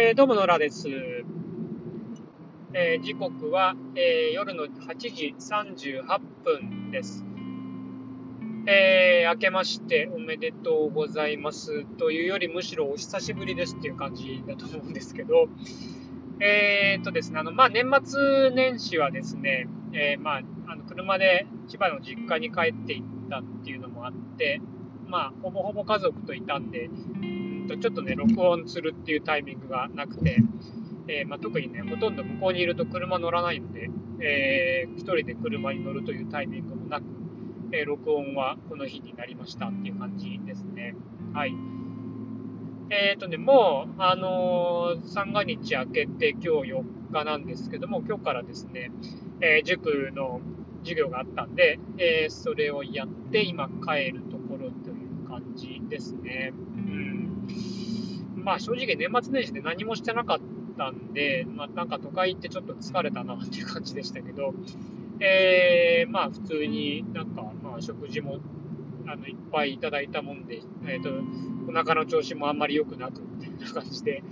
えー、どうも野良です。えー、時刻は、えー、夜の8時38分です。えー、明けましておめでとうございますというよりむしろお久しぶりですっていう感じだと思うんですけど、えー、っとですね、あの、まあ、年末年始はですね、えー、まあ、あの、車で千葉の実家に帰っていったっていうのもあって、まあ、ほぼほぼ家族といたんで、とちょっとね、録音するっていうタイミングがなくて、えー、まあ、特にね、ほとんど向こうにいると車乗らないので、えー、一人で車に乗るというタイミングもなく、えー、録音はこの日になりましたっていう感じですね。はい。えっ、ー、とね、もう、あの、三が日明けて今日4日なんですけども、今日からですね、え、塾の授業があったんで、え、それをやって今帰るところという感じですね。うんまあ正直年末年始で何もしてなかったんで、まあなんか都会行ってちょっと疲れたなっていう感じでしたけど、えー、まあ普通になんかまあ食事もあのいっぱいいただいたもんで、えっ、ー、と、お腹の調子もあんまり良くなくみたいな感じで、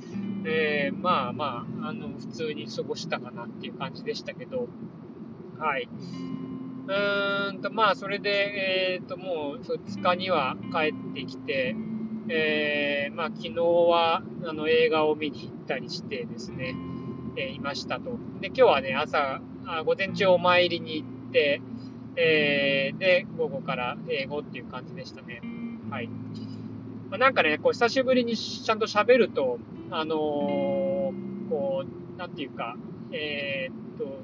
えー、まあまあ、あの、普通に過ごしたかなっていう感じでしたけど、はい。うーんと、まあ、それで、えっ、ー、と、もう2日には帰ってきて、えー、まあ、昨日はあの映画を見に行ったりしてですね、えー、いましたと。で、今日はね、朝、あ午前中お参りに行って、えー、で、午後から英語っていう感じでしたね。はい。まあ、なんかね、こう、久しぶりにちゃんと喋ると、あの、こう、なんていうか、えー、っと、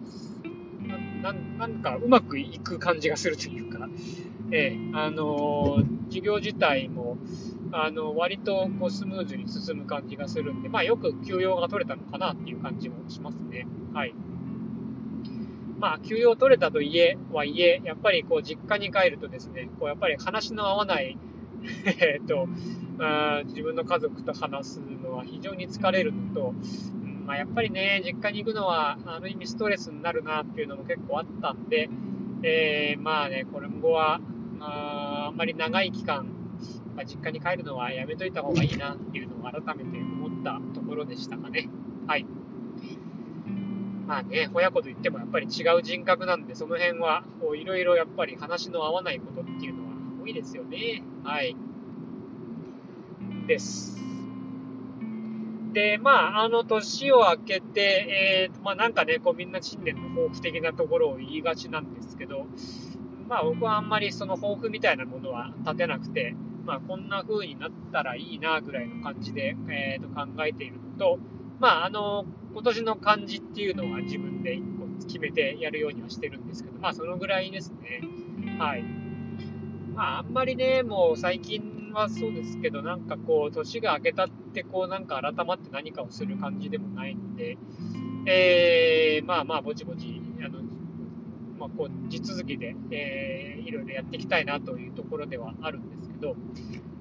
ななんかうまくいく感じがするというか、え、あの、授業自体も、あの、割とこうスムーズに進む感じがするんで、まあよく休養が取れたのかなっていう感じもしますね。はい。まあ、休養取れたといえ、はいえ、やっぱりこう実家に帰るとですね、こうやっぱり話の合わない えっと、あ自分の家族と話すのは非常に疲れるのと、うんまあ、やっぱりね、実家に行くのはある意味ストレスになるなっていうのも結構あったんで、えー、まあね、これ後は、ああんまり長い期間、まあ、実家に帰るのはやめといた方がいいなっていうのを改めて思ったところでしたかね。はい。まあね、親子と言ってもやっぱり違う人格なんで、その辺は、いろいろやっぱり話の合わないことっていうのは多いですよね。はい。です。で、まあ、あの、年を明けて、えー、まあなんかね、こうみんな新年の抱負的なところを言いがちなんですけど、まあ僕はあんまりその抱負みたいなものは立てなくて、まあ、こんな風になったらいいなぐらいの感じで、えー、と考えているのと、まあ、あの、今年の漢字っていうのは自分で1個決めてやるようにはしてるんですけど、まあ、そのぐらいですね。はい。まあ、あんまりね、もう最近はそうですけど、なんかこう、年が明けたって、こう、なんか改まって何かをする感じでもないんで、えー、まあまあ、ぼちぼち、あの、まあ、こう、地続きで、えー、いろいろやっていきたいなというところではあるんですど、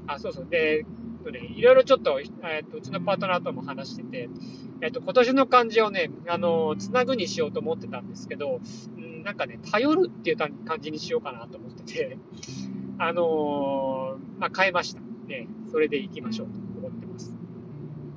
あ、そうそう。で、いろいろちょっと、えっ、と、うちのパートナーとも話してて、えっ、と、今年の漢字をね、あの、つなぐにしようと思ってたんですけど、んなんかね、頼るっていう感じにしようかなと思ってて、あのー、まあ、変えました。ね、それで行きましょうと思ってます。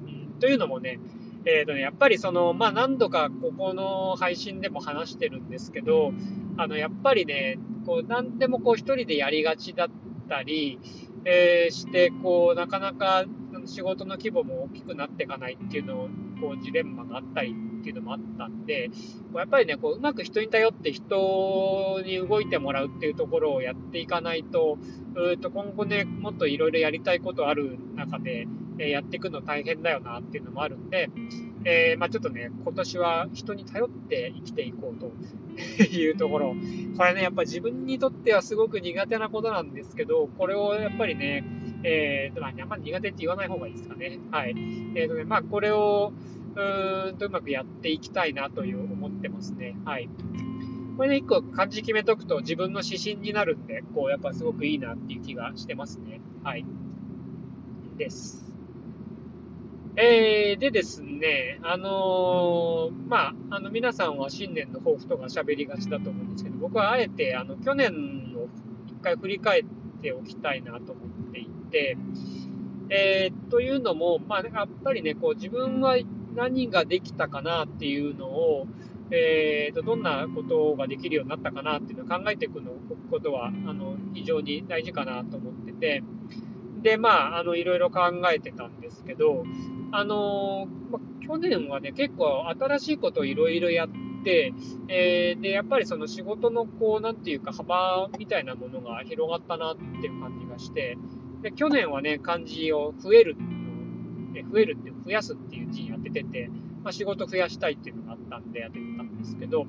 うん、というのもね、え、ー、とね、やっぱりその、まあ、何度かここの配信でも話してるんですけど、あの、やっぱりね、こう、何でもこう一人でやりがちだったり、えー、して、こう、なかなか仕事の規模も大きくなっていかないっていうのを、こう、ジレンマがあったりっていうのもあったんで、やっぱりね、こう、うまく人に頼って人に動いてもらうっていうところをやっていかないと、うと今後ね、もっといろいろやりたいことある中で、え、やっていくの大変だよなっていうのもあるんで、えー、まあちょっとね、今年は人に頼って生きていこうというところ。これね、やっぱ自分にとってはすごく苦手なことなんですけど、これをやっぱりね、えーと、まあ、あんまり苦手って言わない方がいいですかね。はい。えーとね、まあ、これを、うーんとうまくやっていきたいなという思ってますね。はい。これね、一個漢字決めとくと自分の指針になるんで、こう、やっぱすごくいいなっていう気がしてますね。はい。です。えー、でですね、あのー、まあ、あの、皆さんは新年の抱負とか喋りがちだと思うんですけど、僕はあえて、あの、去年を一回振り返っておきたいなと思っていて、えー、というのも、まあ、やっぱりね、こう、自分は何ができたかなっていうのを、えーと、どんなことができるようになったかなっていうのを考えていくのことはあの非常に大事かなと思ってて、で、まあ、あのいろいろ考えてたんですけど、あのま、去年はね、結構新しいことをいろいろやって、えー、で、やっぱりその仕事のこう、なんていうか幅みたいなものが広がったなっていう感じがして、で、去年はね、漢字を増える増えるって増やすっていう字に当ててて、ま、仕事増やしたいっていうのがあったんで当ててたんですけど、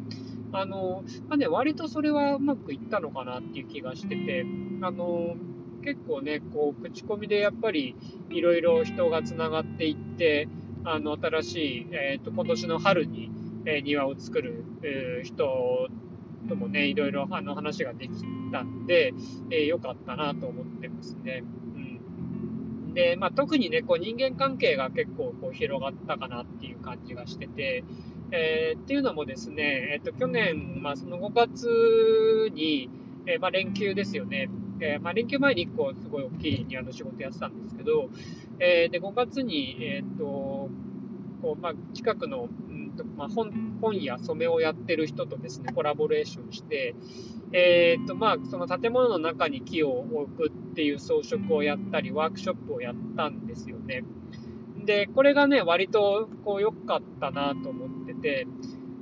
あの、まあね、割とそれはうまくいったのかなっていう気がしてて、あの、結構ね、こう、口コミでやっぱりいろいろ人が繋がっていって、あの、新しい、えっ、ー、と、今年の春に、えー、庭を作る、えー、人ともね、いろいろあの話ができたんで、えー、よかったなと思ってますね。うん。で、まあ、特にね、こう人間関係が結構こう広がったかなっていう感じがしてて、えー、っていうのもですね、えっ、と、去年、まあ、その5月に、えー、まあ、連休ですよね。えー、まあ、連休前に1個すごい大きい庭の仕事やってたんですけど、えで、5月に、えっ、と、こう、まあ、近くの、うんとまあ、本本や染めをやってる人とですね、コラボレーションして、えっ、と、まあ、その建物の中に木を置くっていう装飾をやったり、ワークショップをやったんですよね。で、これがね、割とこう良かったなと思ってて、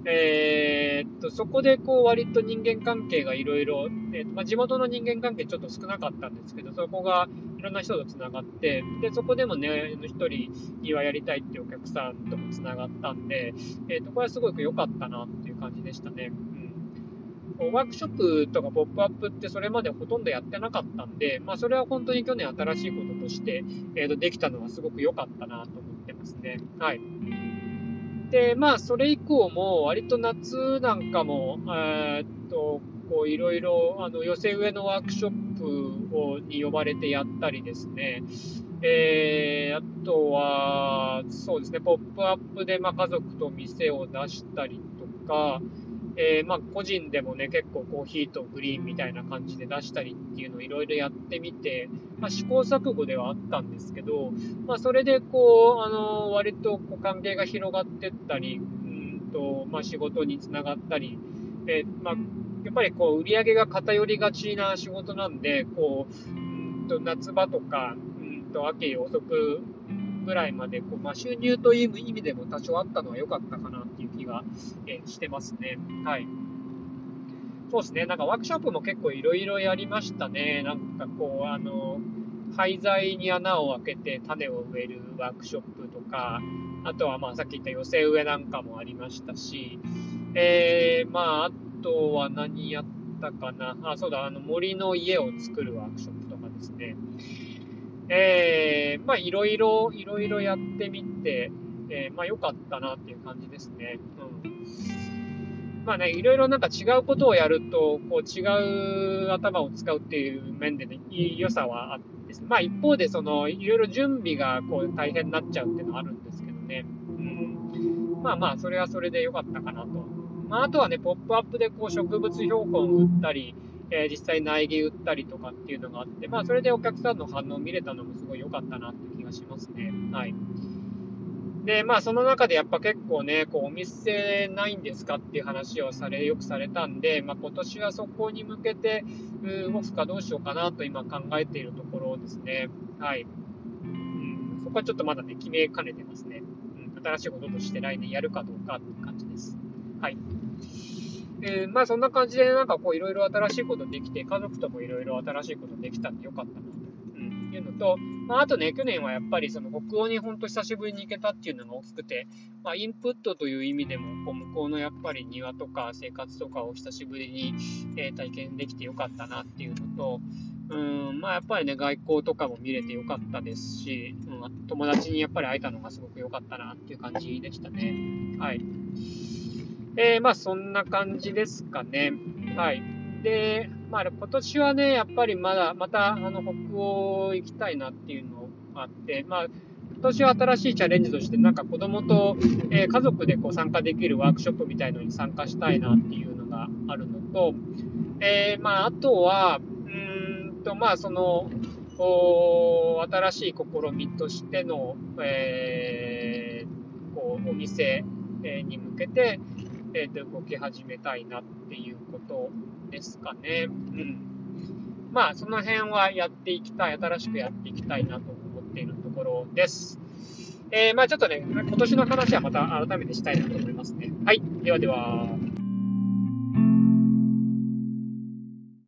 えー、っと、そこでこう割と人間関係がいろいろ、まあ、地元の人間関係ちょっと少なかったんですけど、そこがいろんな人と繋がって、で、そこでもね、一人庭やりたいっていうお客さんとも繋がったんで、えー、っと、これはすごく良かったなっていう感じでしたね。うん。ワークショップとかポップアップってそれまでほとんどやってなかったんで、まあそれは本当に去年新しいこととして、えー、とできたのはすごく良かったなと思ってますね。はい。で、まあ、それ以降も、割と夏なんかも、えー、っと、こう、いろいろ、あの、寄せ植えのワークショップをに呼ばれてやったりですね、えー、あとは、そうですね、ポップアップで、まあ、家族と店を出したりとか、えー、まあ、個人でもね、結構コーヒーとグリーンみたいな感じで出したりっていうのをいろいろやってみて、まあ、試行錯誤ではあったんですけど、まあ、それでこう、あの、割とこう関係が広がってったり、うんと、まあ、仕事につながったり、えー、まあ、やっぱりこう、売り上げが偏りがちな仕事なんで、こう、うんと夏場とか、うんと秋遅くぐらいまでこう、まあ、収入という意味でも多少あったのは良かったかなっていう気が、えしてますね。はい。そうですね。なんかワークショップも結構いろいろやりましたね。なんかこう、あの、廃材に穴を開けて種を植えるワークショップとか、あとはまあさっき言った寄せ植えなんかもありましたし、えー、まああとは何やったかな。あ、そうだ、あの森の家を作るワークショップとかですね。えー、まあいろいろ、いろいろやってみて、えー、まあ良かったなっていう感じですね。うん。まあね、いろいろなんか違うことをやると、こう違う頭を使うっていう面でね、いい良さはあって。まあ一方でその、いろいろ準備がこう大変になっちゃうっていうのはあるんですけどね。うん。まあまあ、それはそれで良かったかなと。まああとはね、ポップアップでこう植物標本を売ったり、えー、実際苗木売ったりとかっていうのがあって、まあ、それでお客さんの反応を見れたのもすごい良かったなって気がしますね。はい。で、まあ、その中でやっぱ結構ね、こう、お店ないんですかっていう話をされ、よくされたんで、まあ、今年はそこに向けて動くかどうしようかなと今考えているところですね。はい。うん、そこはちょっとまだね、決めかねてますね。うん、新しいこととして来年やるかどうかっていう感じです。はい。えー、まあそんな感じでなんかこういろいろ新しいことできて、家族ともいろいろ新しいことできたんでよかったなと、うん、いうのと、まあ、あとね、去年はやっぱりその北欧に本当久しぶりに行けたっていうのが大きくて、まあ、インプットという意味でも、こう向こうのやっぱり庭とか生活とかを久しぶりに、え、体験できてよかったなっていうのと、うんまあ、やっぱりね、外交とかも見れてよかったですし、うん、友達にやっぱり会えたのがすごく良かったなっていう感じでしたね。はい。えー、まあそんな感じですかね。はい。で、まあ今年はね、やっぱりまだ、またあの北欧行きたいなっていうのがあって、まあ今年は新しいチャレンジとして、なんか子供と、えー、家族でこう参加できるワークショップみたいのに参加したいなっていうのがあるのと、えー、まああとは、うんと、まあその、お新しい試みとしての、えー、こう、お店に向けて、えー、と動き始めたいなっていうことですかね。うん。まあ、その辺はやっていきたい、新しくやっていきたいなと思っているところです。えー、まあちょっとね、今年の話はまた改めてしたいなと思いますね。はい。ではでは。